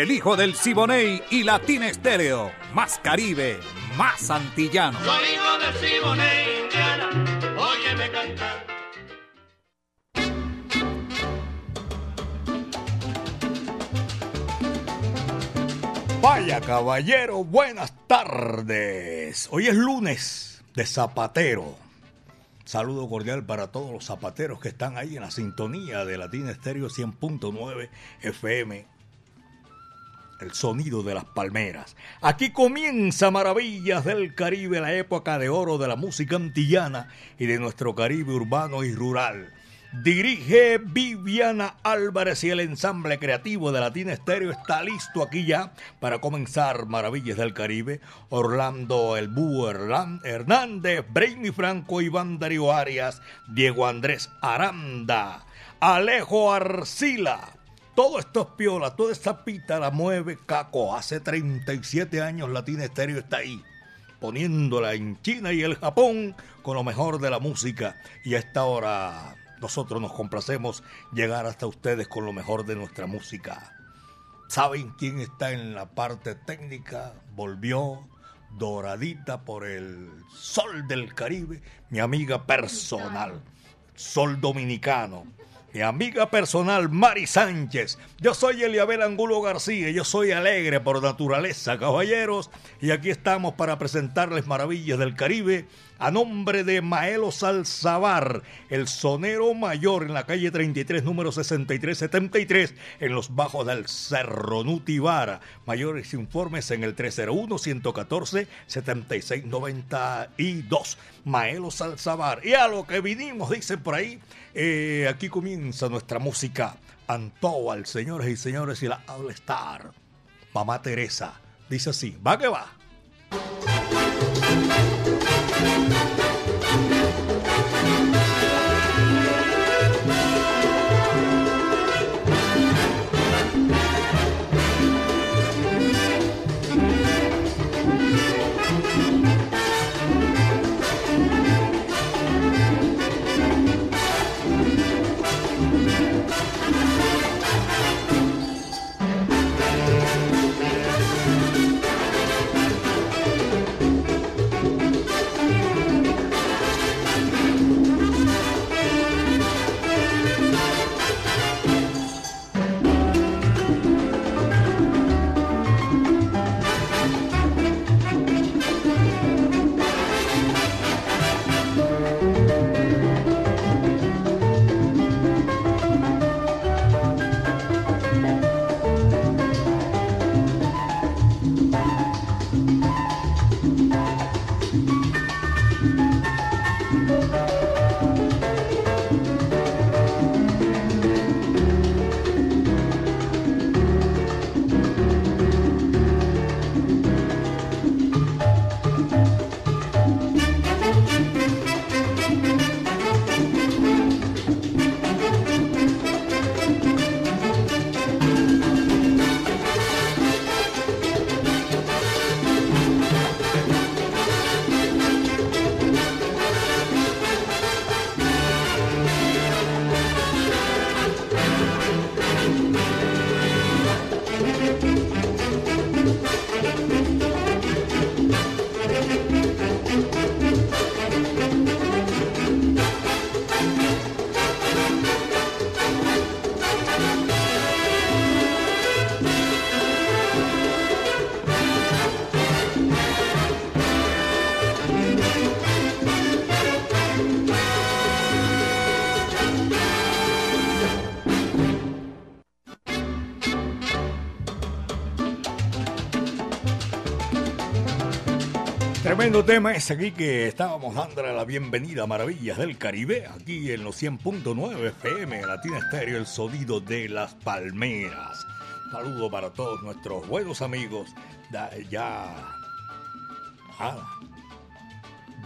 El hijo del Siboney y Latina Estéreo. Más Caribe, más antillano. Soy hijo del Siboney, Indiana. Óyeme cantar. Vaya caballero, buenas tardes. Hoy es lunes de Zapatero. Saludo cordial para todos los zapateros que están ahí en la sintonía de Latina Estéreo 100.9 FM. El sonido de las palmeras. Aquí comienza Maravillas del Caribe, la época de oro de la música antillana y de nuestro Caribe urbano y rural. Dirige Viviana Álvarez y el ensamble creativo de Latina Estéreo está listo aquí ya para comenzar Maravillas del Caribe. Orlando El Búho Hernández, Brainy Franco, Iván Darío Arias, Diego Andrés Aranda, Alejo Arcila. Todo esto es piola, toda esta pita la mueve Caco. Hace 37 años Latina Estéreo está ahí poniéndola en China y el Japón con lo mejor de la música. Y a esta hora nosotros nos complacemos llegar hasta ustedes con lo mejor de nuestra música. ¿Saben quién está en la parte técnica? Volvió doradita por el sol del Caribe, mi amiga personal, sol dominicano. Mi amiga personal, Mari Sánchez. Yo soy Eliabel Angulo García. Yo soy alegre por naturaleza, caballeros. Y aquí estamos para presentarles maravillas del Caribe a nombre de Maelo Salzabar, el sonero mayor en la calle 33, número 6373, en los bajos del Cerro Nutibara. Mayores informes en el 301-114-7692. Maelo Salzabar. Y a lo que vinimos, dicen por ahí, eh, aquí comienza nuestra música. Antoal, señores y señores, y la All Star. Mamá Teresa. Dice así, va que va. Thank you. Tremendo tema ese aquí que estábamos dándole la bienvenida a Maravillas del Caribe, aquí en los 100.9 FM, Latina Estéreo, el sonido de las palmeras. Saludo para todos nuestros buenos amigos. Ya. Ah,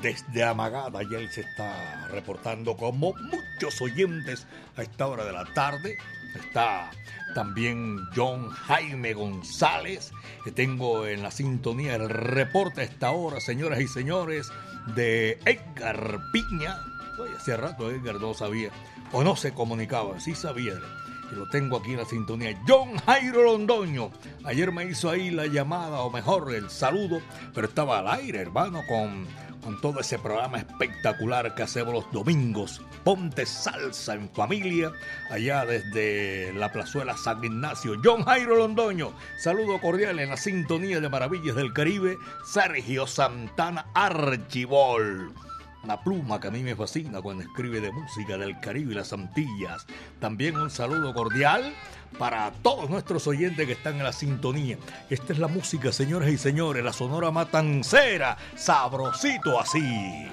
desde Amagada ya él se está reportando como muchos oyentes a esta hora de la tarde. Está también John Jaime González, que tengo en la sintonía el reporte a esta hora, señoras y señores, de Edgar Piña. Oye, hace rato Edgar no sabía, o no se comunicaba, sí sabía. Y lo tengo aquí en la sintonía. John Jairo Londoño. Ayer me hizo ahí la llamada, o mejor, el saludo, pero estaba al aire, hermano, con con todo ese programa espectacular que hacemos los domingos. Ponte salsa en familia, allá desde la plazuela San Ignacio. John Jairo Londoño, saludo cordial en la sintonía de Maravillas del Caribe, Sergio Santana Archibol. Una pluma que a mí me fascina cuando escribe de música del Caribe y las Antillas. También un saludo cordial para todos nuestros oyentes que están en la sintonía. Esta es la música, señores y señores, la sonora matancera, sabrosito así.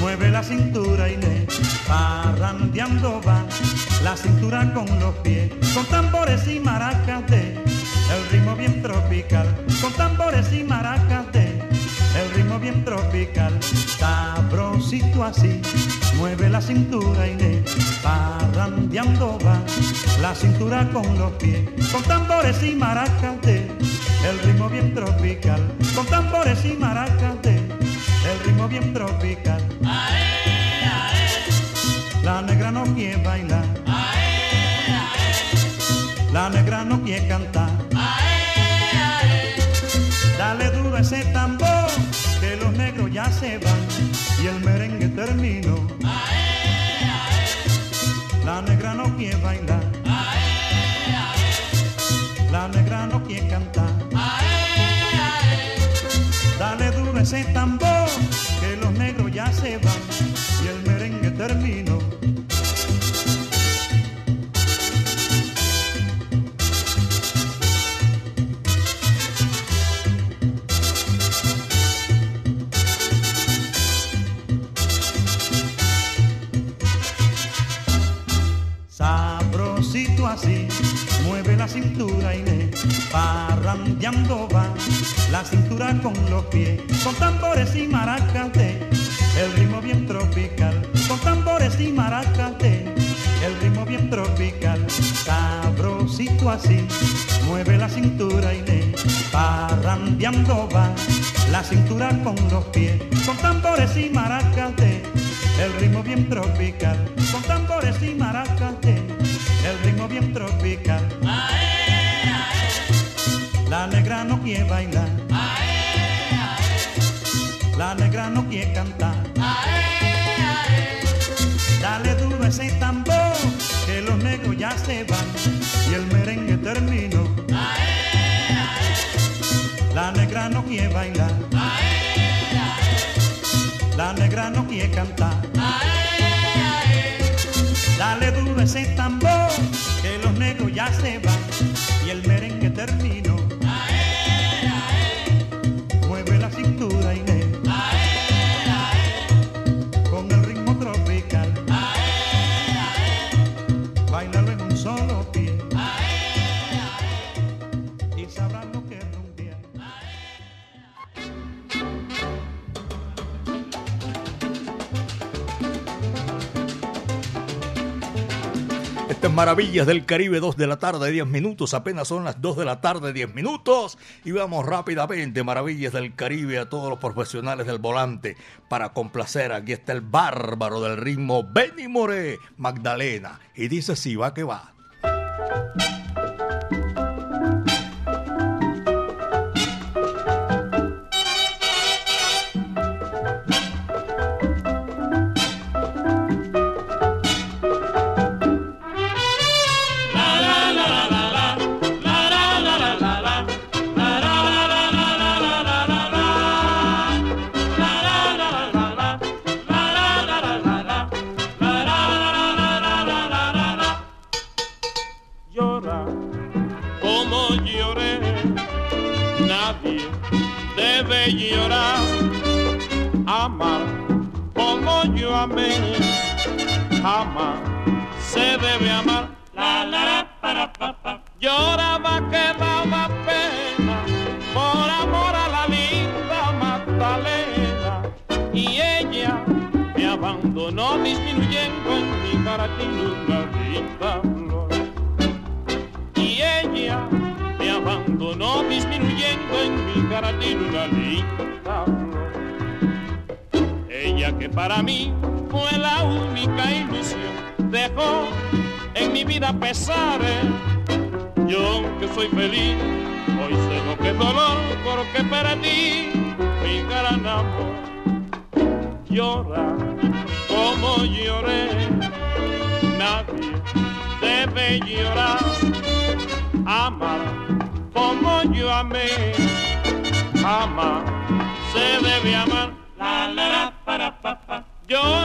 Mueve la cintura le parrandeando va la cintura con los pies, con tambores y maracas de el ritmo bien tropical, con tambores y maracas de el ritmo bien tropical, sabrosito así, mueve la cintura le parrandeando va la cintura con los pies, con tambores y maracas de el ritmo bien tropical, con tambores y maracas de ritmo bien tropical. La negra no quiere bailar. La negra no quiere cantar. Dale duro ese tambor, que los negros ya se van y el merengue terminó. La negra no quiere bailar. La negra no quiere cantar. Dale duro ese tambor, la cintura y le parrandeando va la cintura con los pies, con tambores y maracas de el ritmo bien tropical, con tambores y maracas de el ritmo bien tropical, sabrosito así, mueve la cintura y le parrandeando va la cintura con los pies, con tambores y maracas de el ritmo bien tropical, con tambores y maracas de el ritmo bien tropical. La negra no quiere bailar. La negra no quiere cantar. Dale duro ese tambor, que los negros ya se van y el merengue terminó. La negra no quiere bailar. La negra no quiere cantar. Dale duro ese tambor, que los negros ya se van y el merengue terminó. Maravillas del Caribe, 2 de la tarde, 10 minutos. Apenas son las 2 de la tarde, 10 minutos. Y vamos rápidamente, maravillas del Caribe, a todos los profesionales del volante para complacer. Aquí está el bárbaro del ritmo, Benny Moré, Magdalena. Y dice: Sí, va que va. Se debe amar. La, la, la, para, pa, pa. Lloraba que daba pena por amor a la linda Magdalena y ella me abandonó disminuyendo en mi cara una linda flor. Y ella me abandonó disminuyendo en mi cara una linda flor. Ella que para mí fue la única ilusión en mi vida pesares. Yo que soy feliz, hoy sé lo que dolor porque perdí mi gran amor. Llora como lloré, nadie debe llorar. Amar como yo amé, jamás se debe amar. La, la, la, para, pa, pa. Lloraba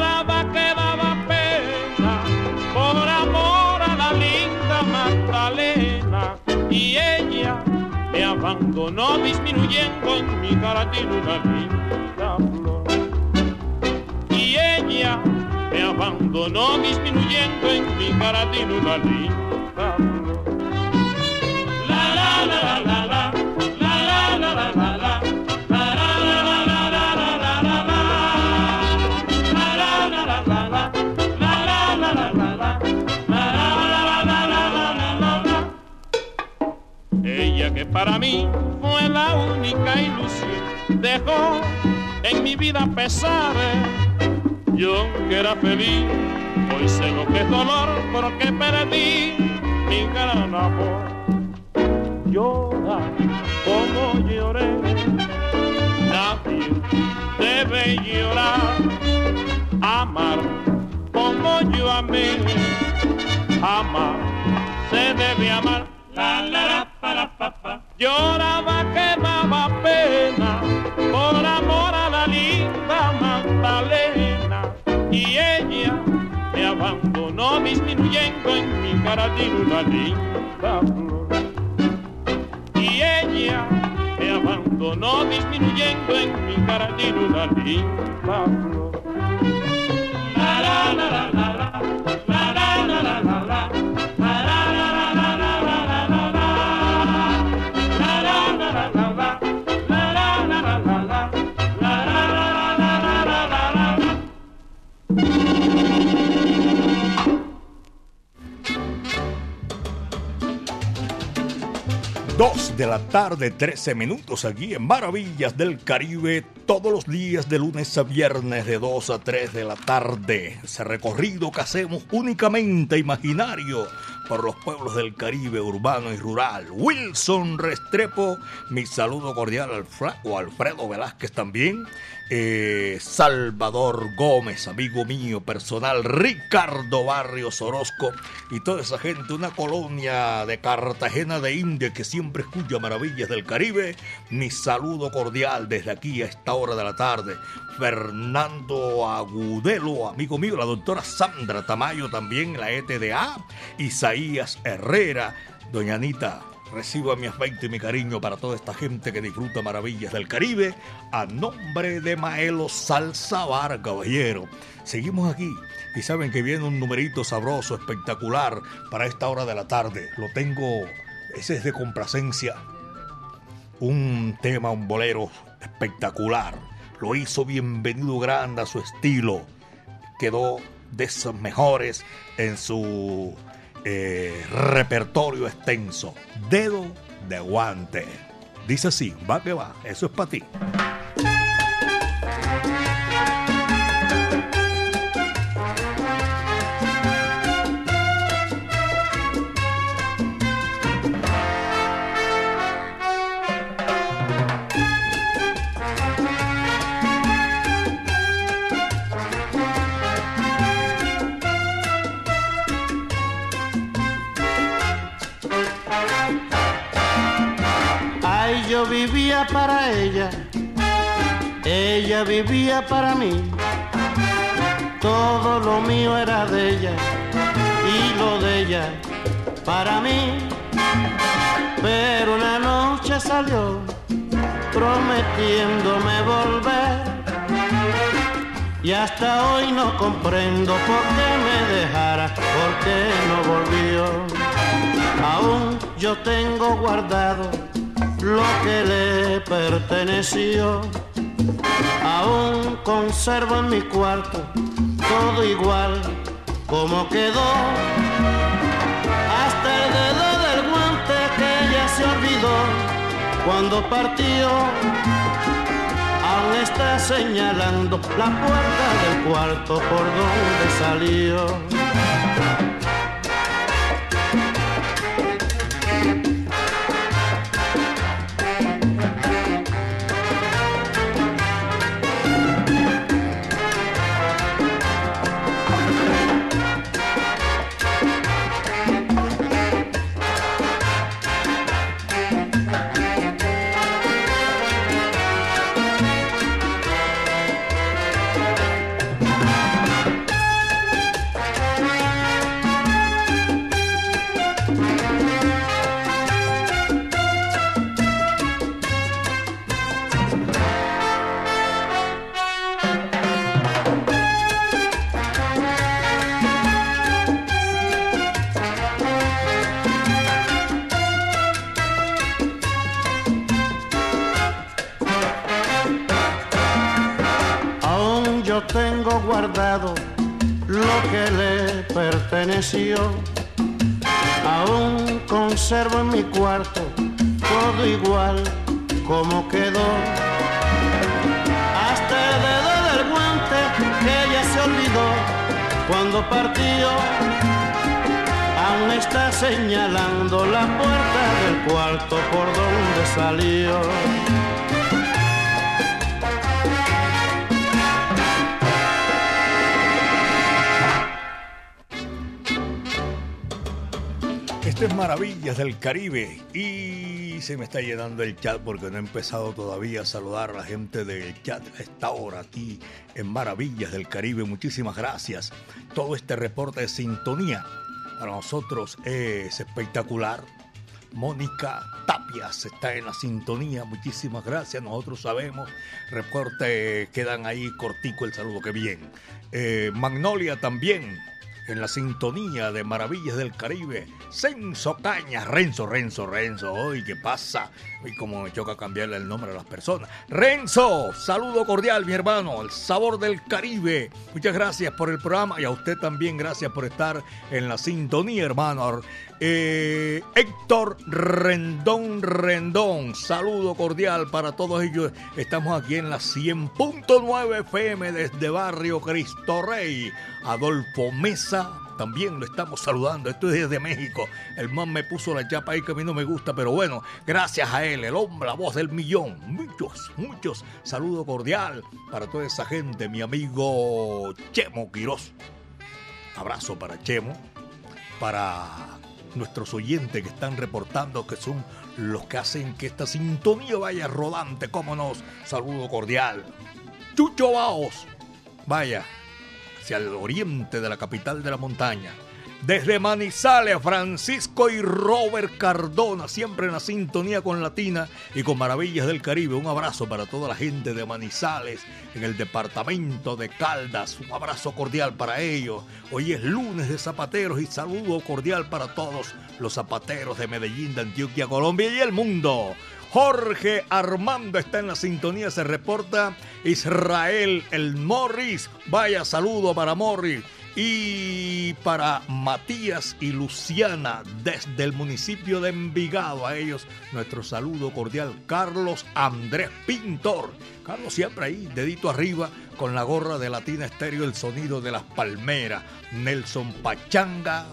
abandonó disminuyendo en mi cara tiene una linda flor. Y ella me abandonó disminuyendo en mi cara tiene una linda Ella que para mí fue la única ilusión, dejó en mi vida pesares. Yo que era feliz, hoy sé lo que es dolor porque perdí mi gran amor. Llora como lloré, nadie debe llorar, amar como yo amé, jamás se debe amar. La, la. Lloraba que daba pena por amor a la linda Magdalena. Y ella me abandonó disminuyendo en mi cara tiene una linda flor. Y ella me abandonó disminuyendo en mi cara tiene una linda flor. La la la la la la la 2 de la tarde, 13 minutos aquí en Maravillas del Caribe, todos los días de lunes a viernes de 2 a 3 de la tarde. Ese recorrido que hacemos únicamente imaginario por los pueblos del Caribe urbano y rural. Wilson Restrepo, mi saludo cordial al Fra o Alfredo Velázquez también. Eh, Salvador Gómez, amigo mío personal, Ricardo Barrios Orozco y toda esa gente, una colonia de Cartagena de India que siempre escucha maravillas del Caribe. Mi saludo cordial desde aquí a esta hora de la tarde. Fernando Agudelo, amigo mío, la doctora Sandra Tamayo también, la ETDA, Isaías Herrera, doña Anita Reciba mi afecto y mi cariño para toda esta gente que disfruta maravillas del Caribe. A nombre de Maelo Salsabar, caballero. Seguimos aquí y saben que viene un numerito sabroso, espectacular para esta hora de la tarde. Lo tengo, ese es de complacencia. Un tema, un bolero espectacular. Lo hizo bienvenido grande a su estilo. Quedó de esos mejores en su eh, repertorio extenso. Dedo de guante. Dice así, va que va, eso es para ti. Ella vivía para mí. Todo lo mío era de ella y lo de ella para mí. Pero una noche salió prometiéndome volver. Y hasta hoy no comprendo por qué me dejara, por qué no volvió. Aún yo tengo guardado lo que le perteneció. Aún conservo en mi cuarto todo igual como quedó. Hasta el dedo del guante que ella se olvidó cuando partió. Aún está señalando la puerta del cuarto por donde salió. Maravillas del Caribe y se me está llenando el chat porque no he empezado todavía a saludar a la gente del chat a esta hora aquí en Maravillas del Caribe. Muchísimas gracias. Todo este reporte de sintonía para nosotros es espectacular. Mónica Tapias está en la sintonía. Muchísimas gracias. Nosotros sabemos. Reporte quedan ahí cortico el saludo. Que bien. Eh, Magnolia también en la sintonía de Maravillas del Caribe. Censo Cañas, Renzo, Renzo, Renzo. Hoy, ¿qué pasa? Y como me choca cambiarle el nombre a las personas. Renzo, saludo cordial, mi hermano. El sabor del Caribe. Muchas gracias por el programa y a usted también gracias por estar en la sintonía, hermano. Eh, Héctor Rendón Rendón, saludo cordial para todos ellos. Estamos aquí en la 100.9 FM desde Barrio Cristo Rey. Adolfo Mesa, también lo estamos saludando. Esto es desde México. El man me puso la chapa ahí que a mí no me gusta, pero bueno, gracias a él, el hombre, la voz del millón. Muchos, muchos. Saludo cordial para toda esa gente. Mi amigo Chemo Quiroz. Abrazo para Chemo. Para nuestros oyentes que están reportando que son los que hacen que esta sintonía vaya rodante, cómo nos. Saludo cordial. Chucho Baos. Vaya, hacia el oriente de la capital de la montaña. Desde Manizales, Francisco y Robert Cardona, siempre en la sintonía con Latina y con Maravillas del Caribe. Un abrazo para toda la gente de Manizales, en el departamento de Caldas. Un abrazo cordial para ellos. Hoy es lunes de zapateros y saludo cordial para todos los zapateros de Medellín, de Antioquia, Colombia y el mundo. Jorge Armando está en la sintonía, se reporta Israel el Morris. Vaya saludo para Morris. Y para Matías y Luciana desde el municipio de Envigado, a ellos nuestro saludo cordial. Carlos Andrés Pintor. Carlos siempre ahí, dedito arriba, con la gorra de Latina Estéreo, el sonido de las palmeras. Nelson Pachanga.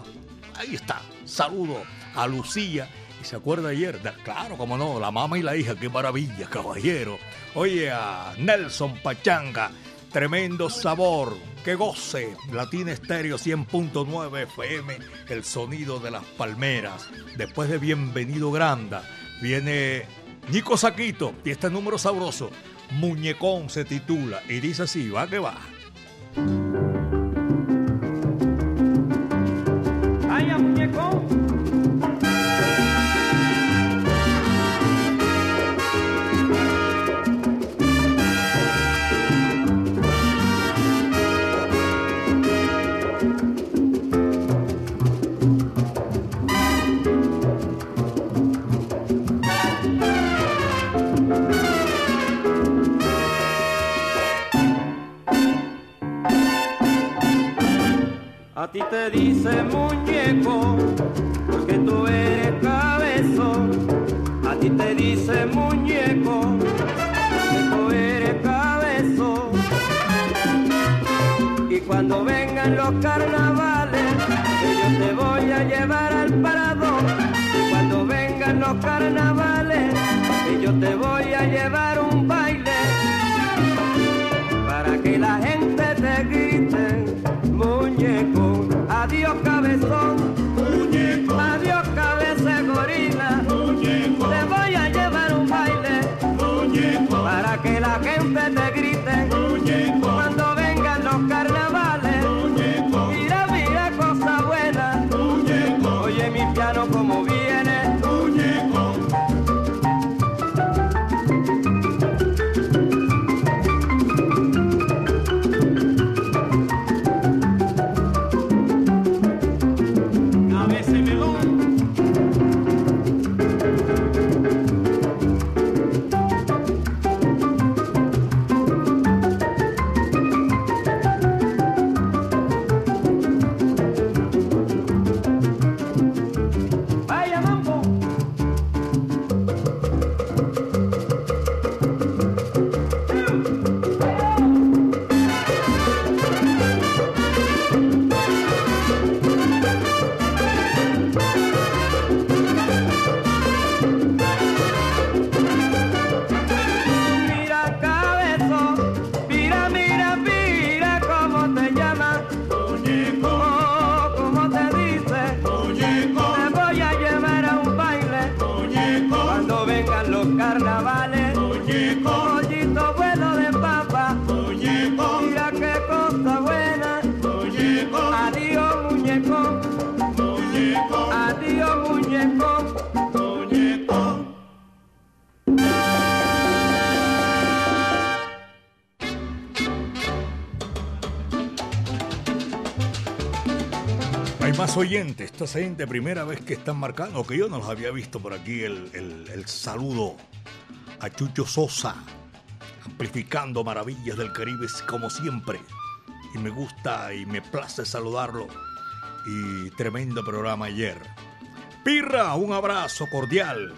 Ahí está. Saludo a Lucía. Se acuerda ayer, claro, como no, la mamá y la hija, qué maravilla, caballero. Oye, Nelson Pachanga, tremendo sabor que goce. Latina Estéreo 100.9 FM, el sonido de las palmeras. Después de Bienvenido Granda, viene Nico Saquito y este número sabroso. Muñecón se titula y dice así, va que va. Oyentes. Esta gente, primera vez que están marcando, que yo no los había visto por aquí, el, el- el saludo a Chucho Sosa, amplificando maravillas del Caribe como siempre. Y me gusta y me place saludarlo. Y tremendo programa ayer. Pirra, un abrazo cordial.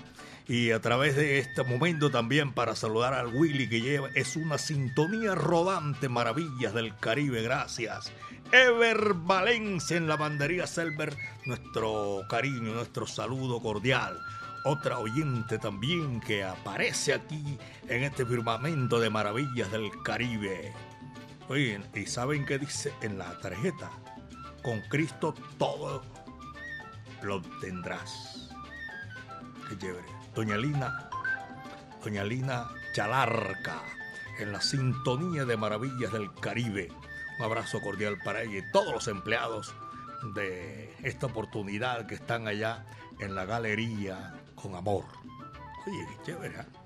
Y a través de este momento también para saludar al Willy que lleva, es una sintonía rodante, maravillas del Caribe, gracias. Ever Valencia en la bandería Selber, nuestro cariño, nuestro saludo cordial. Otra oyente también que aparece aquí en este firmamento de maravillas del Caribe. Oye, ¿y saben qué dice en la tarjeta? Con Cristo todo lo obtendrás. Qué chévere. Doña Lina, Doña Lina Chalarca, en la sintonía de maravillas del Caribe. Un abrazo cordial para ella y todos los empleados de esta oportunidad que están allá en la galería con amor. Oye, qué chévere.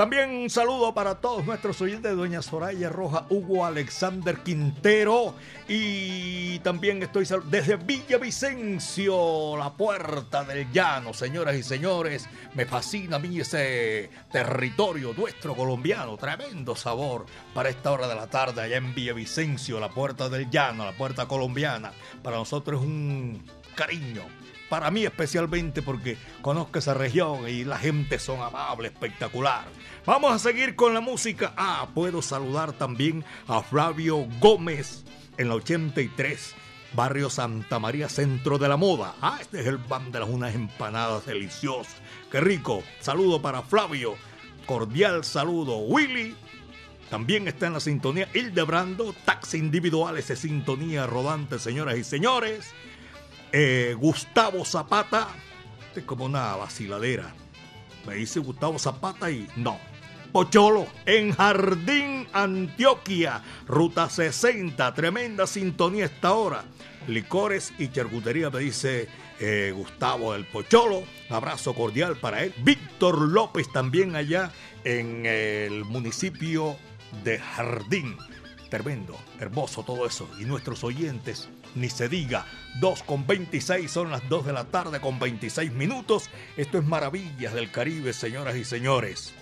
También un saludo para todos nuestros oyentes, doña Soraya Roja, Hugo Alexander Quintero y también estoy desde Villavicencio, la puerta del llano, señoras y señores. Me fascina a mí ese territorio nuestro colombiano, tremendo sabor para esta hora de la tarde allá en Villavicencio, la puerta del llano, la puerta colombiana. Para nosotros es un cariño, para mí especialmente porque conozco esa región y la gente son amable, espectacular. Vamos a seguir con la música. Ah, puedo saludar también a Flavio Gómez en la 83, barrio Santa María, centro de la moda. Ah, este es el pan de las unas empanadas deliciosas. Qué rico. Saludo para Flavio. Cordial saludo. Willy. También está en la sintonía Hildebrando, taxi individuales de sintonía rodante, señoras y señores. Eh, Gustavo Zapata, es como una vaciladera. Me dice Gustavo Zapata y no. Pocholo, en Jardín, Antioquia, Ruta 60, tremenda sintonía esta hora. Licores y charcutería, me dice eh, Gustavo el Pocholo. Abrazo cordial para él. Víctor López también allá en el municipio de Jardín. Tremendo, hermoso todo eso. Y nuestros oyentes, ni se diga, 2 con 26 son las 2 de la tarde con 26 minutos. Esto es Maravillas del Caribe, señoras y señores.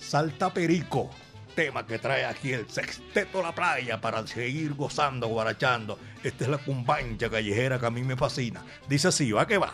Salta Perico, tema que trae aquí el Sexteto La Playa para seguir gozando, guarachando. Esta es la cumbancha callejera que a mí me fascina. Dice así, va que va.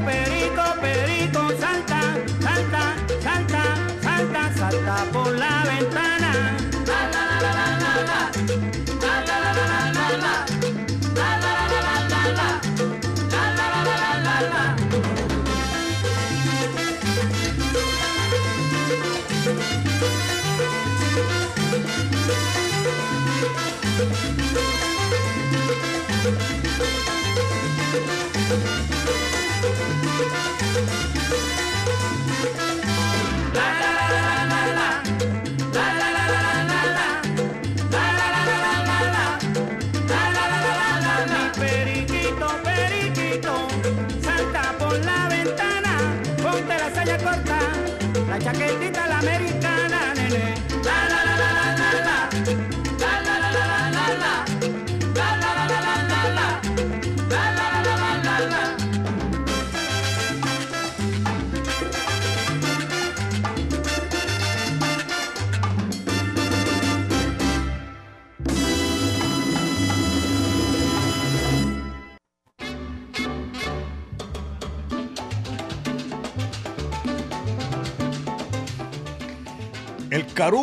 Perico, perico, salta, salta, salta, salta, salta por la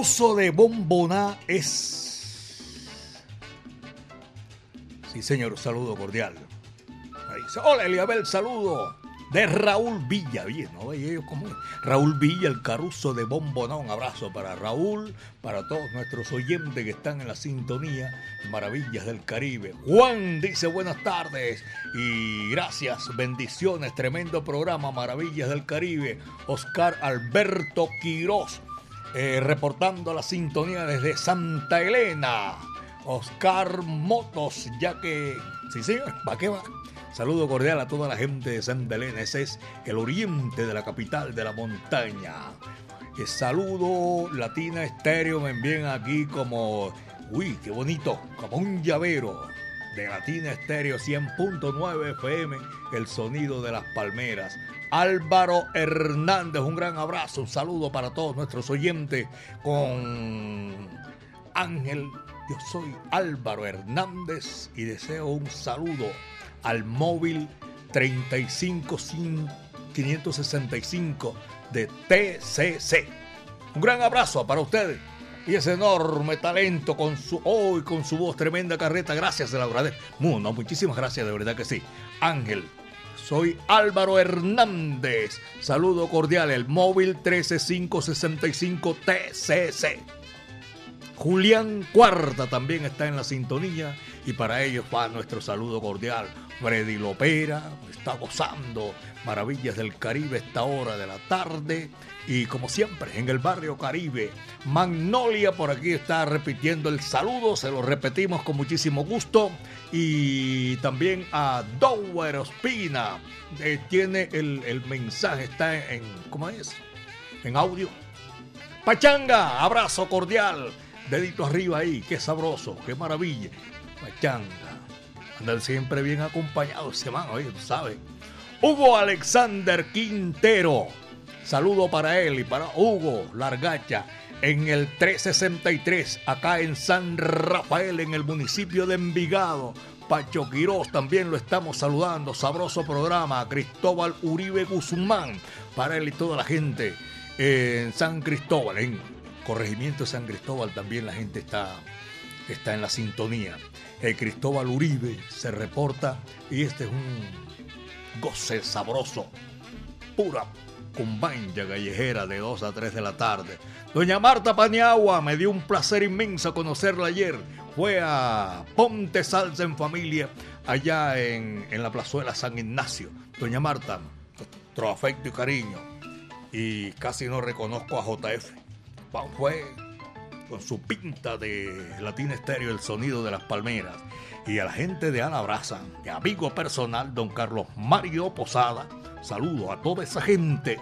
Caruso de Bomboná es. Sí, señor, saludo cordial. Ahí dice, hola Eliabel, saludo. De Raúl Villa, bien, ¿no? Ellos como Raúl Villa, el caruso de Bomboná. Un abrazo para Raúl, para todos nuestros oyentes que están en la sintonía Maravillas del Caribe. Juan dice buenas tardes y gracias, bendiciones, tremendo programa Maravillas del Caribe. Oscar Alberto Quirós eh, reportando la sintonía desde Santa Elena. Oscar Motos, ya que. Sí, señor, va que va. Saludo cordial a toda la gente de Santa Elena. Ese es el oriente de la capital de la montaña. Eh, saludo Latina Estéreo. Me envían aquí como. Uy, qué bonito. Como un llavero de Latina Estéreo 100.9 FM. El sonido de las palmeras. Álvaro Hernández, un gran abrazo, un saludo para todos nuestros oyentes con Ángel. Yo soy Álvaro Hernández y deseo un saludo al móvil 35565 de TCC. Un gran abrazo para ustedes. Y ese enorme talento con su hoy con su voz tremenda carreta. Gracias, de la verdad. No, muchísimas gracias, de verdad que sí. Ángel, soy Álvaro Hernández. Saludo cordial, el móvil 13565 TCC. Julián Cuarta también está en la sintonía y para ellos va nuestro saludo cordial. Freddy Lopera está gozando maravillas del Caribe esta hora de la tarde y como siempre en el barrio Caribe, Magnolia por aquí está repitiendo el saludo, se lo repetimos con muchísimo gusto y también a Dower Ospina eh, tiene el, mensaje, está en, ¿cómo es? En audio. Pachanga, abrazo cordial Dedito arriba ahí, qué sabroso, qué maravilla. Machanga. Andar siempre bien acompañado ese man, oye, tú sabes. Hugo Alexander Quintero. Saludo para él y para Hugo Largacha en el 363, acá en San Rafael, en el municipio de Envigado. Pacho Quirós también lo estamos saludando. Sabroso programa. Cristóbal Uribe Guzmán. Para él y toda la gente en San Cristóbal, en Corregimiento San Cristóbal también la gente está, está en la sintonía. El Cristóbal Uribe se reporta y este es un goce sabroso, pura cumbanja callejera de 2 a 3 de la tarde. Doña Marta Paniagua, me dio un placer inmenso conocerla ayer. Fue a Ponte Salsa en Familia, allá en, en la plazuela San Ignacio. Doña Marta, nuestro afecto y cariño. Y casi no reconozco a JF fue con su pinta de Latina Estéreo, el sonido de las palmeras. Y a la gente de Alabraza, mi amigo personal, don Carlos Mario Posada, saludo a toda esa gente,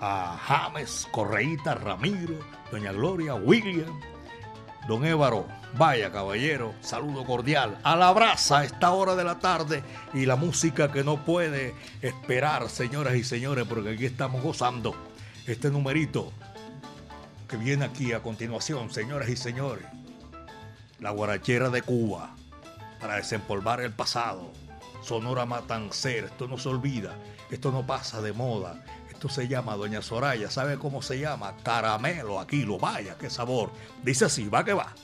a James, Correíta, Ramiro, doña Gloria, William, don Évaro, vaya caballero, saludo cordial. A esta hora de la tarde y la música que no puede esperar, señoras y señores, porque aquí estamos gozando este numerito que viene aquí a continuación, señoras y señores. La guarachera de Cuba, para desempolvar el pasado. Sonora Matancera, esto no se olvida, esto no pasa de moda. Esto se llama Doña Soraya, ¿sabe cómo se llama? Caramelo, aquí lo vaya, qué sabor. Dice así, va que va.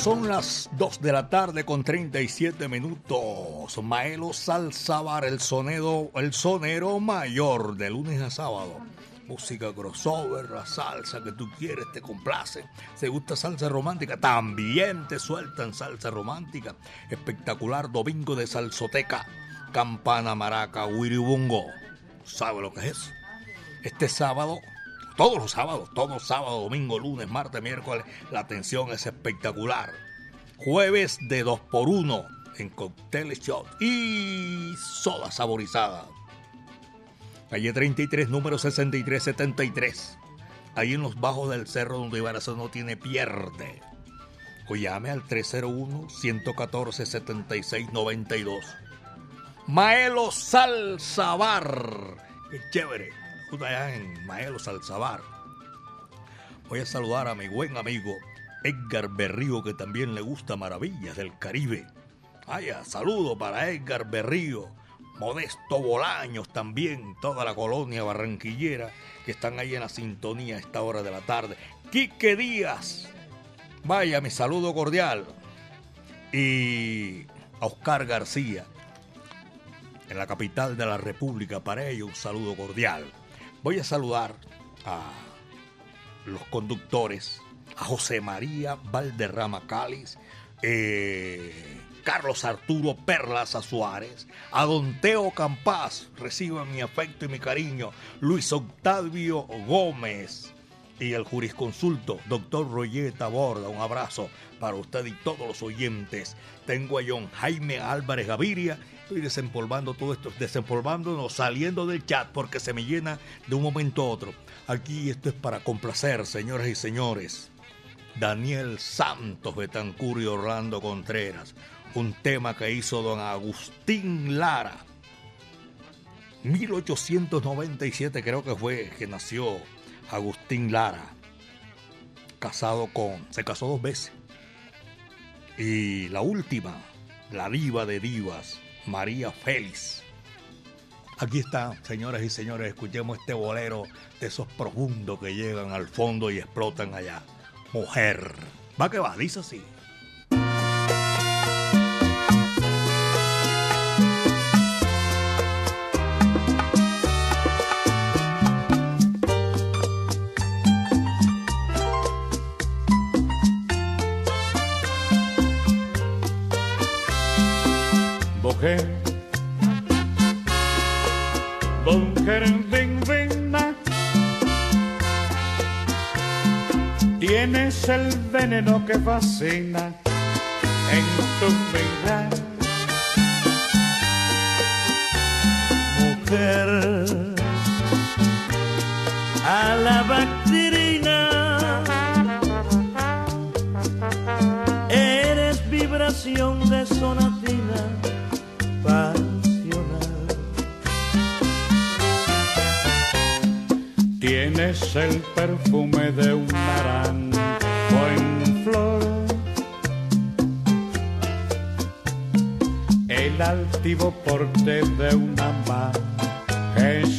Son las 2 de la tarde con 37 minutos. Maelo Salzabar, el sonero, el sonero mayor de lunes a sábado. Música crossover, la salsa que tú quieres, te complace. ¿Se gusta salsa romántica? También te sueltan salsa romántica. Espectacular domingo de salsoteca. Campana, maraca, wiribungo. ¿Sabe lo que es? Este sábado todos los sábados, todos sábados, domingo, lunes, martes, miércoles, la atención es espectacular. Jueves de 2 por 1 en Cocktail Shot y soda saborizada. Calle 33, número 6373. Ahí en los bajos del cerro donde Ibarazón no tiene pierde. O llame al 301-114-7692. Maelo Salsabar. Qué chévere en Maelo Salzabar. Voy a saludar a mi buen amigo Edgar Berrío, que también le gusta Maravillas del Caribe. Vaya, saludo para Edgar Berrío, Modesto Bolaños también, toda la colonia barranquillera que están ahí en la sintonía a esta hora de la tarde. Quique Díaz, vaya, mi saludo cordial. Y a Oscar García, en la capital de la República, para ellos un saludo cordial. Voy a saludar a los conductores, a José María Valderrama Cáliz, eh, Carlos Arturo Perlas Suárez, a Don Teo Campás, reciban mi afecto y mi cariño, Luis Octavio Gómez y el jurisconsulto, doctor Royeta Borda, un abrazo para usted y todos los oyentes. Tengo a John Jaime Álvarez Gaviria estoy desempolvando todo esto, desempolvándonos, saliendo del chat porque se me llena de un momento a otro. Aquí esto es para complacer, señoras y señores. Daniel Santos Betancur y Orlando Contreras. Un tema que hizo don Agustín Lara. 1897 creo que fue que nació Agustín Lara. Casado con... Se casó dos veces. Y la última, la diva de divas, María Félix. Aquí está, señoras y señores, escuchemos este bolero de esos profundos que llegan al fondo y explotan allá. Mujer. Va que va, dice así. Mujer. Mujer divina, tienes el veneno que fascina en tu mirar. Mujer, a Tienes el perfume de un naranjo en flor, el altivo porte de una majestad.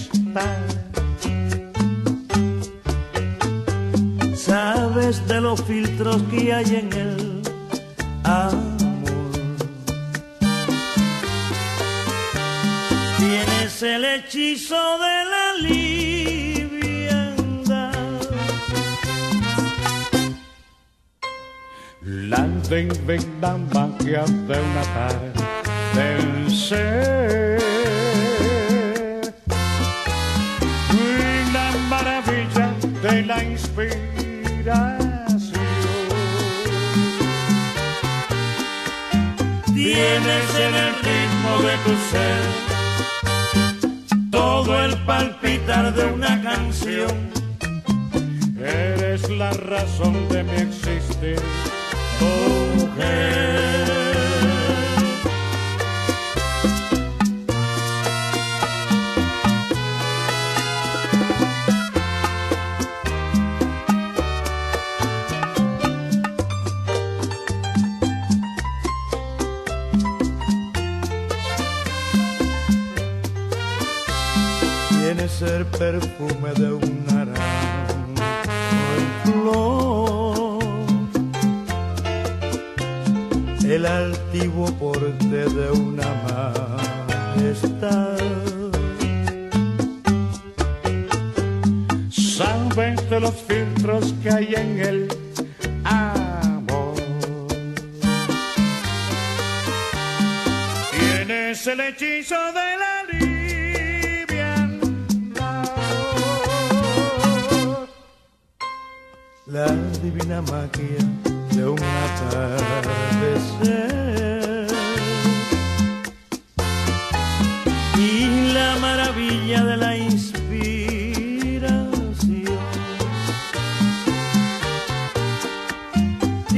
Sabes de los filtros que hay en el amor. Tienes el hechizo de la la divina magia de una tarde del ser. La maravilla de la inspiración. Tienes en el ritmo de tu ser todo el palpitar de una canción. Eres la razón de mi existir Tienes el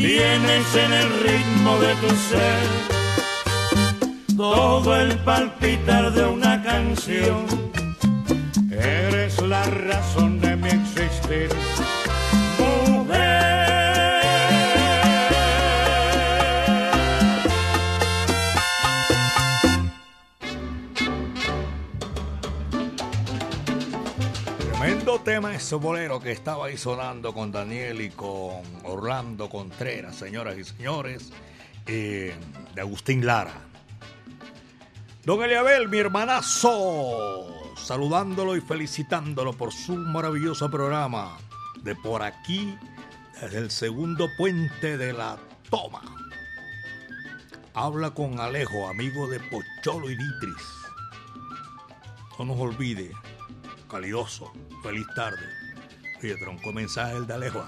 Tienes en el ritmo de tu ser todo el palpitar de una canción. Eres la razón de mi existir. Tema ese bolero que estaba ahí sonando con Daniel y con Orlando Contreras, señoras y señores, eh, de Agustín Lara. Don Eliabel, mi hermanazo, saludándolo y felicitándolo por su maravilloso programa de por aquí, desde el segundo puente de la toma. Habla con Alejo, amigo de Pocholo y Ditris. No nos olvide, calidoso, feliz tarde. Oye, tronco mensaje el de Alejo.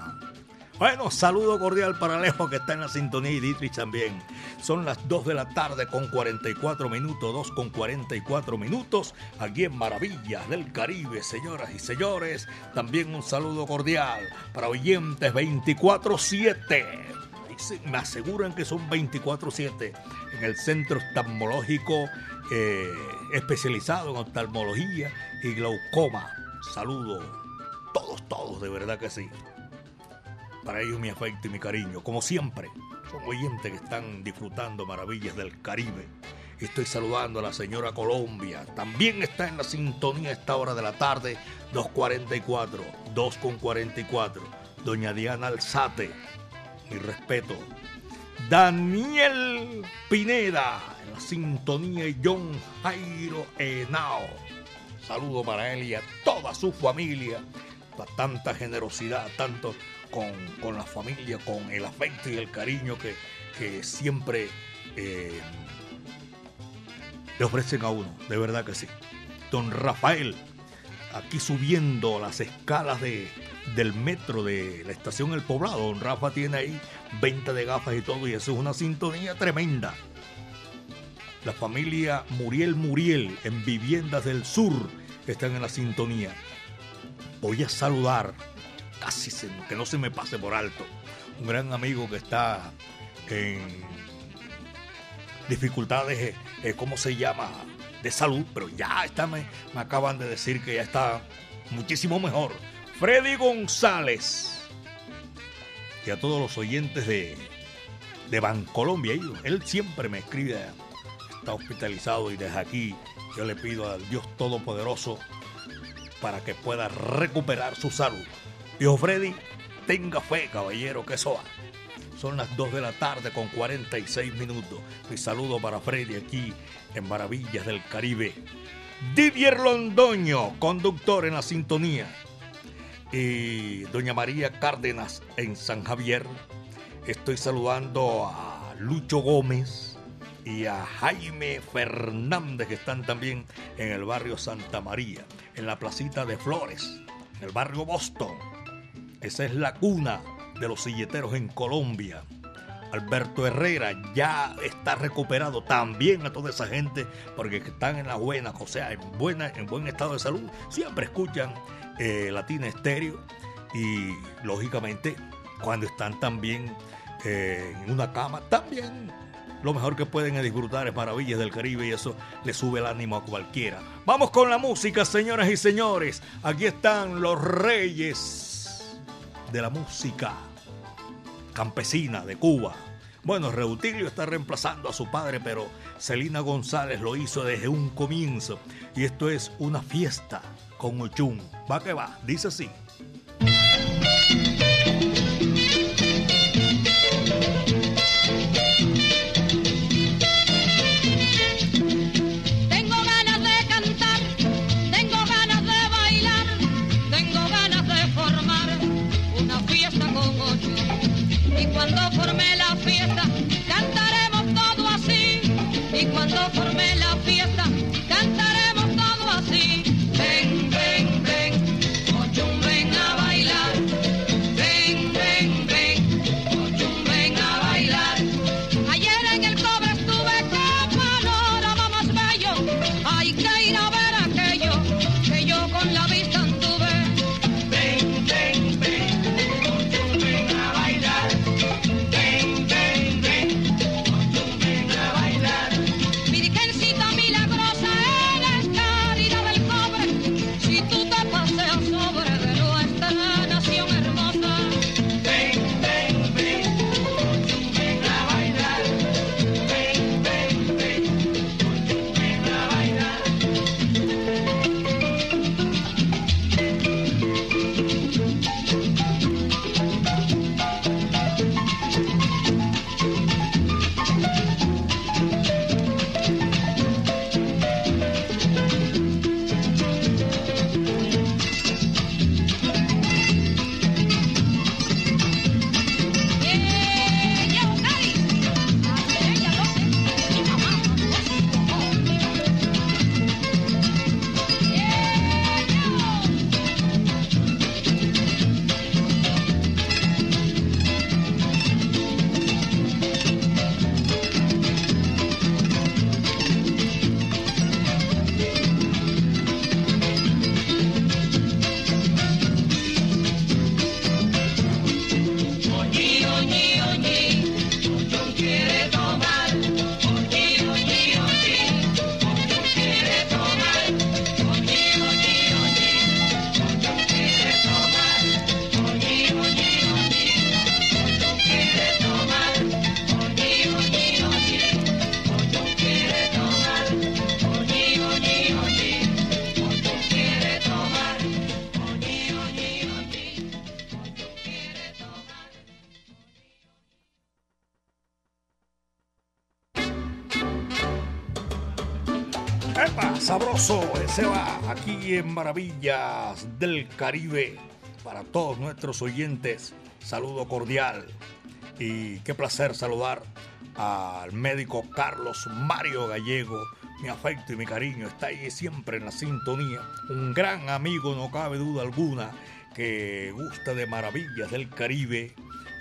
Bueno, saludo cordial para Alejo que está en la sintonía y Dietrich también. Son las 2 de la tarde con 44 minutos, 2 con 44 minutos, aquí en Maravillas del Caribe, señoras y señores. También un saludo cordial para oyentes 24-7. Dicen- Me aseguran que son 24-7 en el centro oftalmológico eh, especializado en oftalmología y glaucoma. Saludo, todos, todos, de verdad que sí. Para ellos mi afecto y mi cariño, como siempre. Son oyentes que están disfrutando maravillas del Caribe. Estoy saludando a la señora Colombia. También está en la sintonía a esta hora de la tarde, 2.44, 2.44. Doña Diana Alzate, mi respeto. Daniel Pineda, la sintonía y John Jairo Henao. Saludo para él y a toda su familia. Para tanta generosidad, tanto con, con la familia, con el afecto y el cariño que, que siempre eh, le ofrecen a uno. De verdad que sí. Don Rafael, aquí subiendo las escalas de, del metro de la estación El Poblado. Don Rafa tiene ahí venta de gafas y todo, y eso es una sintonía tremenda. La familia Muriel Muriel en Viviendas del Sur están en la sintonía. Voy a saludar, casi que no se me pase por alto, un gran amigo que está en dificultades, eh, ¿cómo se llama? De salud, pero ya está, me, acaban de decir que ya está muchísimo mejor. Freddy González. Y a todos los oyentes de, de Bancolombia, él siempre me escribe, está hospitalizado y desde aquí yo le pido al Dios Todopoderoso para que pueda recuperar su salud. Dijo Freddy, tenga fe, caballero, que eso. Son las 2 de la tarde con 46 minutos. Mi saludo para Freddy aquí en Maravillas del Caribe. Didier Londoño, conductor en la sintonía. Y doña María Cárdenas en San Javier. Estoy saludando a Lucho Gómez y a Jaime Fernández que están también en el barrio Santa María, en la placita de Flores, en el barrio Boston. Esa es la cuna de los silleteros en Colombia. Alberto Herrera ya está recuperado también a toda esa gente porque están en la buena, o sea, en, buena, en buen estado de salud. Siempre escuchan eh, Latina Estéreo y lógicamente cuando están también eh, en una cama, también lo mejor que pueden disfrutar es maravillas del Caribe y eso le sube el ánimo a cualquiera. Vamos con la música, señoras y señores. Aquí están los reyes de la música campesina de Cuba. Bueno, Reutilio está reemplazando a su padre, pero Celina González lo hizo desde un comienzo. Y esto es una fiesta con Ochun. Va que va, dice así. Aquí en Maravillas del Caribe, para todos nuestros oyentes, saludo cordial. Y qué placer saludar al médico Carlos Mario Gallego, mi afecto y mi cariño está ahí siempre en la sintonía, un gran amigo, no cabe duda alguna, que gusta de Maravillas del Caribe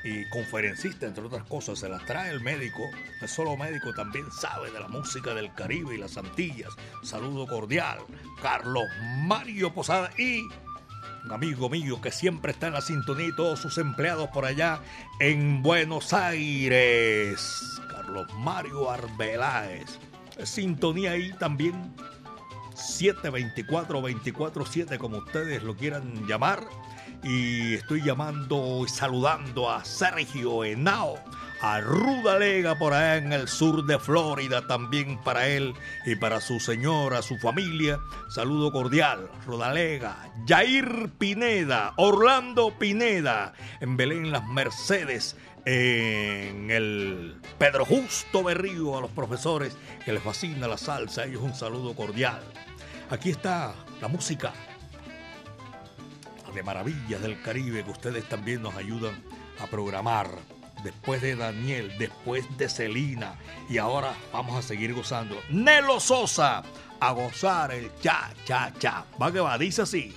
y conferencista, entre otras cosas, se las trae el médico. No es solo médico, también sabe de la música del Caribe y las Antillas. Saludo cordial, Carlos Mario Posada y un amigo mío que siempre está en la sintonía y todos sus empleados por allá en Buenos Aires, Carlos Mario Arbeláez. Sintonía ahí también 724-24-7 como ustedes lo quieran llamar y estoy llamando y saludando a Sergio Henao, a Rudalega por allá en el sur de Florida, también para él y para su señora, su familia. Saludo cordial, Rudalega, Jair Pineda, Orlando Pineda, en Belén Las Mercedes, en el Pedro Justo Berrío, a los profesores que les fascina la salsa, ellos un saludo cordial. Aquí está la música de maravillas del Caribe que ustedes también nos ayudan a programar. Después de Daniel, después de Celina y ahora vamos a seguir gozando. Nelo Sosa a gozar el cha, cha, cha. Va que va, dice así.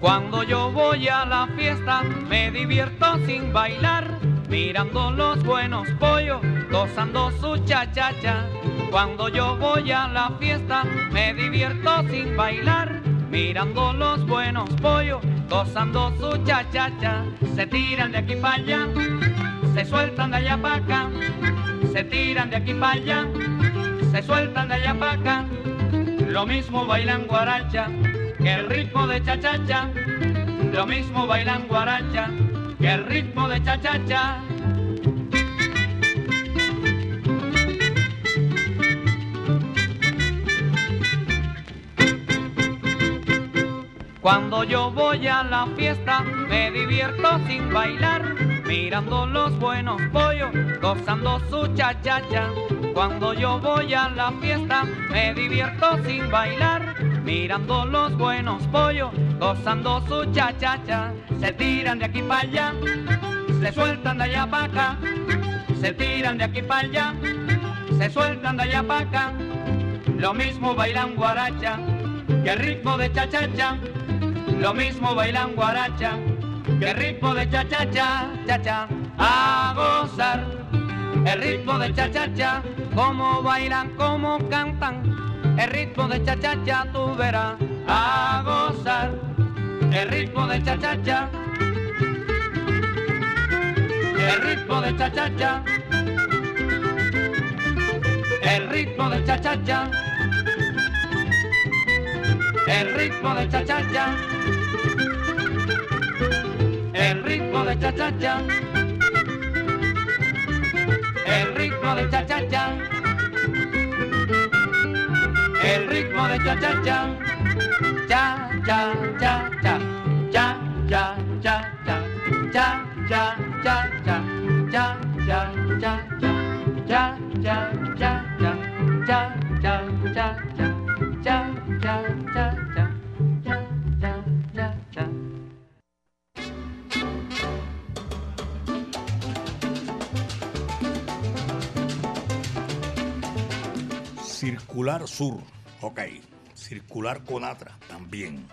Cuando yo voy a la fiesta me divierto sin bailar mirando los buenos pollos, gozando su chachacha. Cuando yo voy a la fiesta, me divierto sin bailar, mirando los buenos pollos, gozando su chachacha. Se tiran de aquí para allá, se sueltan de allá para acá, se tiran de aquí para allá, se sueltan de allá para acá. Lo mismo bailan guaracha que el ritmo de chachacha, lo mismo bailan guaracha el ritmo de cha-cha-cha. Cuando yo voy a la fiesta me divierto sin bailar, mirando los buenos pollos, gozando su cha-cha-cha. Cuando yo voy a la fiesta me divierto sin bailar, mirando los buenos pollos, gozando su cha-cha-cha. Se tiran de aquí para allá, se sueltan de allá para acá, se tiran de aquí para allá, se sueltan de allá para acá. Lo mismo bailan guaracha que ritmo de cha-cha-cha. Lo mismo bailan guaracha que ritmo de cha-cha-cha, cha-cha. A gozar el ritmo de cha-cha-cha, como bailan, como cantan. El ritmo de cha-cha-cha tú verás a gozar el ritmo de cha-cha-cha. El ritmo de cha-cha-cha. El ritmo de cha-cha-cha. El ritmo de cha-cha-cha. El ritmo de cha-cha-cha. El ritmo de cha-cha-cha. El ritmo de cha-cha-cha. Cha, cha, cha, cha. Cha, cha, cha, cha. Cha, cha, cha, cha. Cha, cha, cha, cha. Cha, cha, cha, cha. Cha, cha, cha, cha. Cha, cha, cha, cha. Cha, Circular Sur, ok. Circular Conatra, también.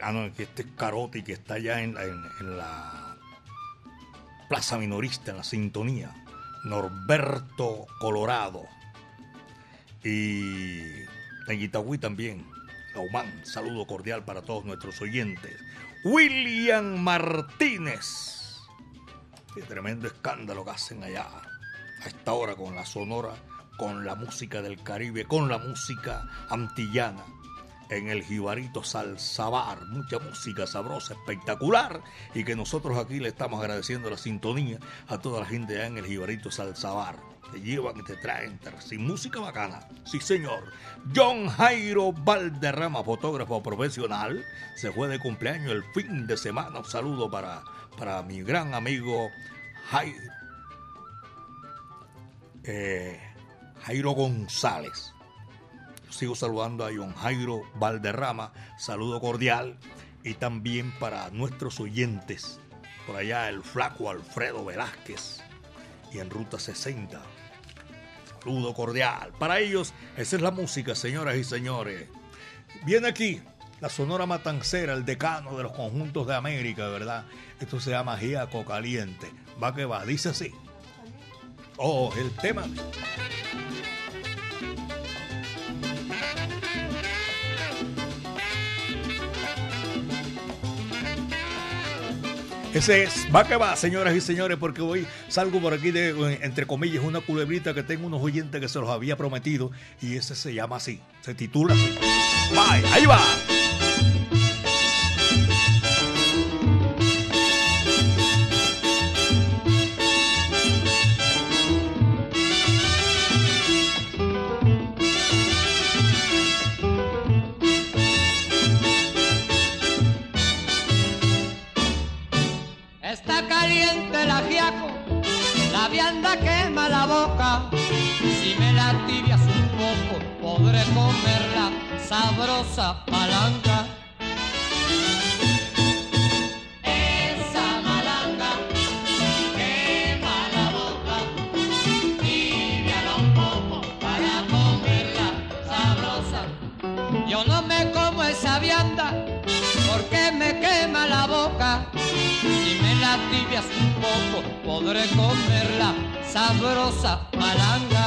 Ah, no, que este es Carote que está allá en, en- en la Plaza Minorista, en la sintonía. Norberto Colorado. Y en Itagüí también. Laumán, saludo cordial para todos nuestros oyentes. William Martínez. Qué tremendo escándalo que hacen allá a esta hora con la sonora, con la música del Caribe, con la música antillana. en el Jibarito Salsabar. Mucha música sabrosa, espectacular. Y que nosotros aquí le estamos agradeciendo la sintonía a toda la gente allá en el Jibarito Salsabar. Te llevan y te traen sin música bacana. Sí, señor. John Jairo Valderrama, fotógrafo profesional, se fue de cumpleaños el fin de semana. Un saludo para, para mi gran amigo Jairo, eh, Jairo González sigo saludando a John Jairo Valderrama, saludo cordial. Y también para nuestros oyentes, por allá el flaco Alfredo Velázquez y en Ruta 60. Saludo cordial. Para ellos, esa es la música, señoras y señores. Viene aquí la Sonora Matancera, el decano de los conjuntos de América, ¿verdad? Esto se llama Giaco Caliente. Va que va, dice así. Oh, el tema. Ese es, va que va, señoras y señores, porque hoy salgo por aquí de, entre comillas, una culebrita que tengo unos oyentes que se los había prometido y ese se llama así, se titula así. Bye, ahí va. Sabrosa palanca. Esa malanga quema la boca. Tibiala un poco para comerla sabrosa. Yo no me como esa vianda porque me quema la boca. Si me la tibias un poco, podré comerla sabrosa malanga.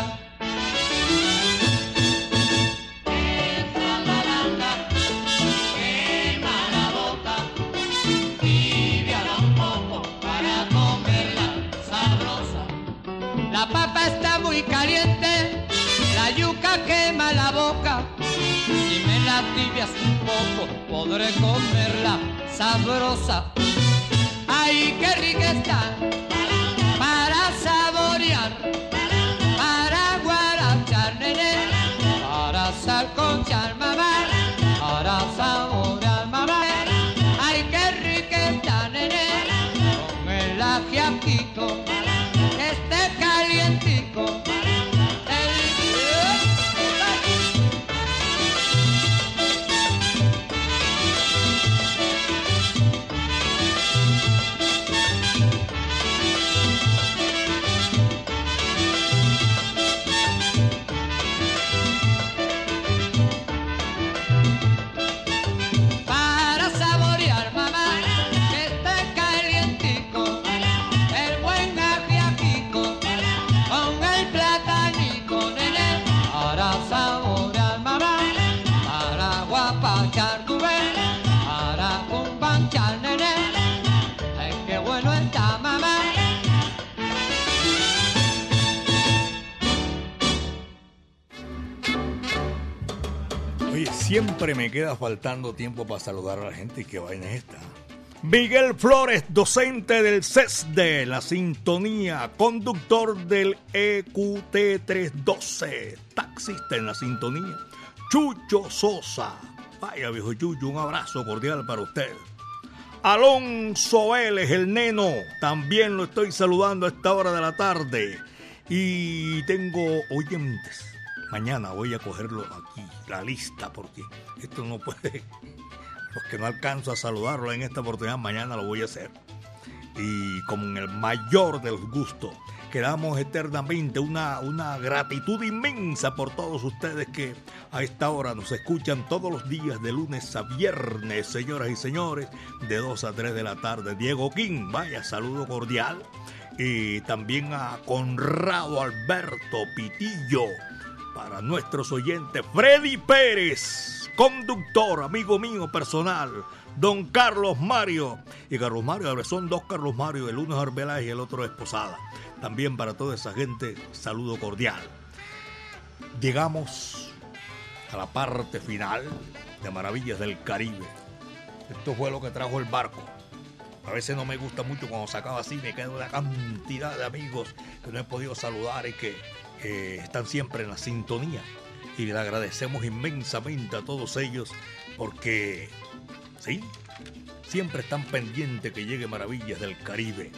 Quema la boca. Si me la tibias un poco, podré comerla sabrosa ¡Ay, qué rica! Siempre me queda faltando tiempo para saludar a la gente y que vaina esta. Miguel Flores, docente del CESDE, la sintonía, conductor del EQT 312, taxista en la sintonía. Chucho Sosa, vaya viejo Chucho, un abrazo cordial para usted. Alonso Vélez, el neno, también lo estoy saludando a esta hora de la tarde. Y tengo oyentes Mañana voy a cogerlo aquí, la lista, porque esto no puede. Los que no alcanzo a saludarlo en esta oportunidad, mañana lo voy a hacer. Y con el mayor de los gustos, quedamos eternamente una, una gratitud inmensa por todos ustedes que a esta hora nos escuchan todos los días de lunes a viernes, señoras y señores, de 2 a 3 de la tarde. Diego King, vaya saludo cordial. Y también a Conrado Alberto Pitillo para nuestros oyentes, Freddy Pérez, conductor, amigo mío personal, don Carlos Mario. Y Carlos Mario, son dos Carlos Mario, el uno es Arbeláez y el otro es Posada. También para toda esa gente, saludo cordial. Llegamos a la parte final de Maravillas del Caribe. Esto fue lo que trajo el barco. A veces no me gusta mucho cuando se acaba así, me queda una cantidad de amigos que no he podido saludar y que están siempre en la sintonía. Y le agradecemos inmensamente a todos ellos porque, sí, siempre están pendientes que llegue Maravillas del Caribe.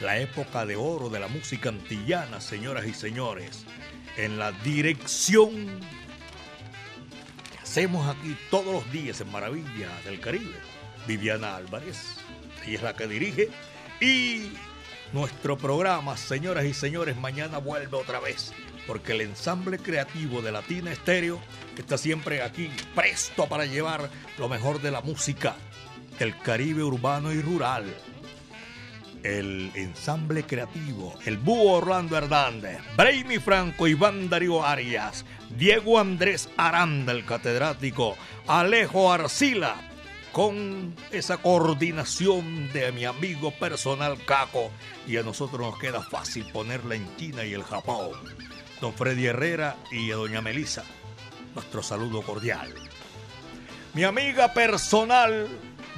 La época de oro de la música antillana, señoras y señores. En la dirección que hacemos aquí todos los días en Maravillas del Caribe. Viviana Álvarez, ella es la que dirige. Y nuestro programa, señoras y señores, mañana vuelve otra vez. Porque el ensamble creativo de Latina Estéreo está siempre aquí presto para llevar lo mejor de la música del Caribe urbano y rural. El ensamble creativo, el Búho Orlando Hernández, Brainy Franco, Iván Darío Arias, Diego Andrés Aranda, el catedrático, Alejo Arcila, con esa coordinación de mi amigo personal Caco, y a nosotros nos queda fácil ponerla en China y el Japón. Don Freddy Herrera y a doña Melisa, nuestro saludo cordial. Mi amiga personal,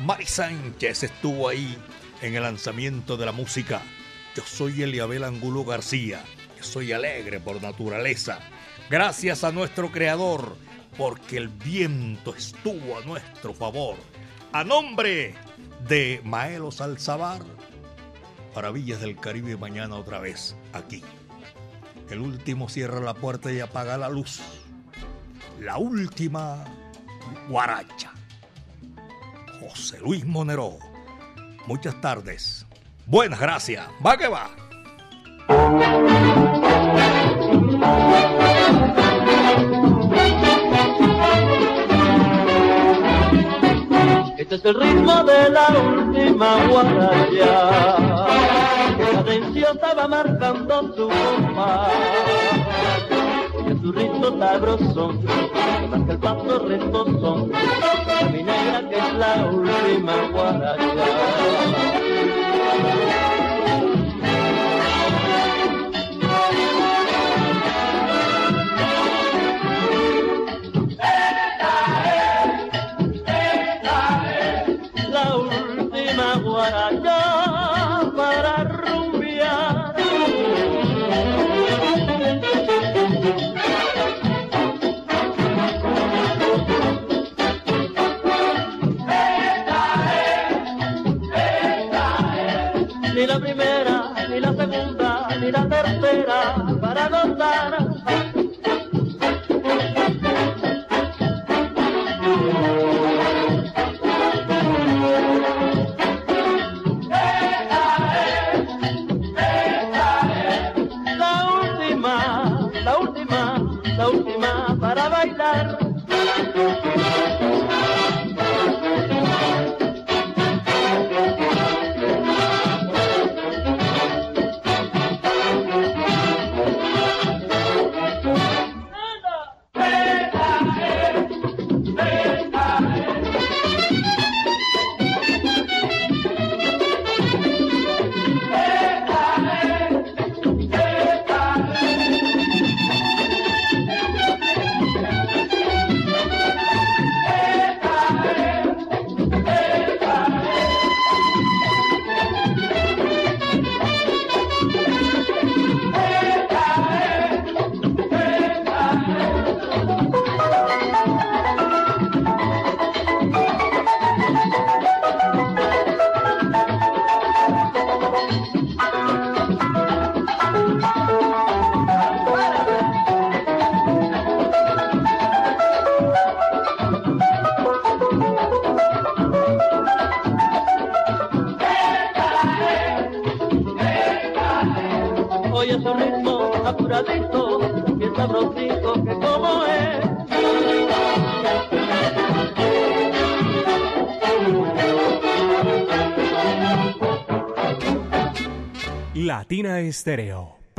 Mari Sánchez, estuvo ahí en el lanzamiento de la música. Yo soy Eliabel Angulo García, yo soy alegre por naturaleza. Gracias a nuestro creador, porque el viento estuvo a nuestro favor. A nombre de Maelo Salzabar, Maravillas del Caribe mañana otra vez, aquí. El último cierra la puerta y apaga la luz. La última guaracha. José Luis Monero. Muchas tardes. Buenas gracias. Va que va. Este es el ritmo de la última guaraya, cadenciosa va marcando su compás. Y su ritmo sabrosón, que marca el paso de mi negra que es la última guaraya. La tercera para gozar.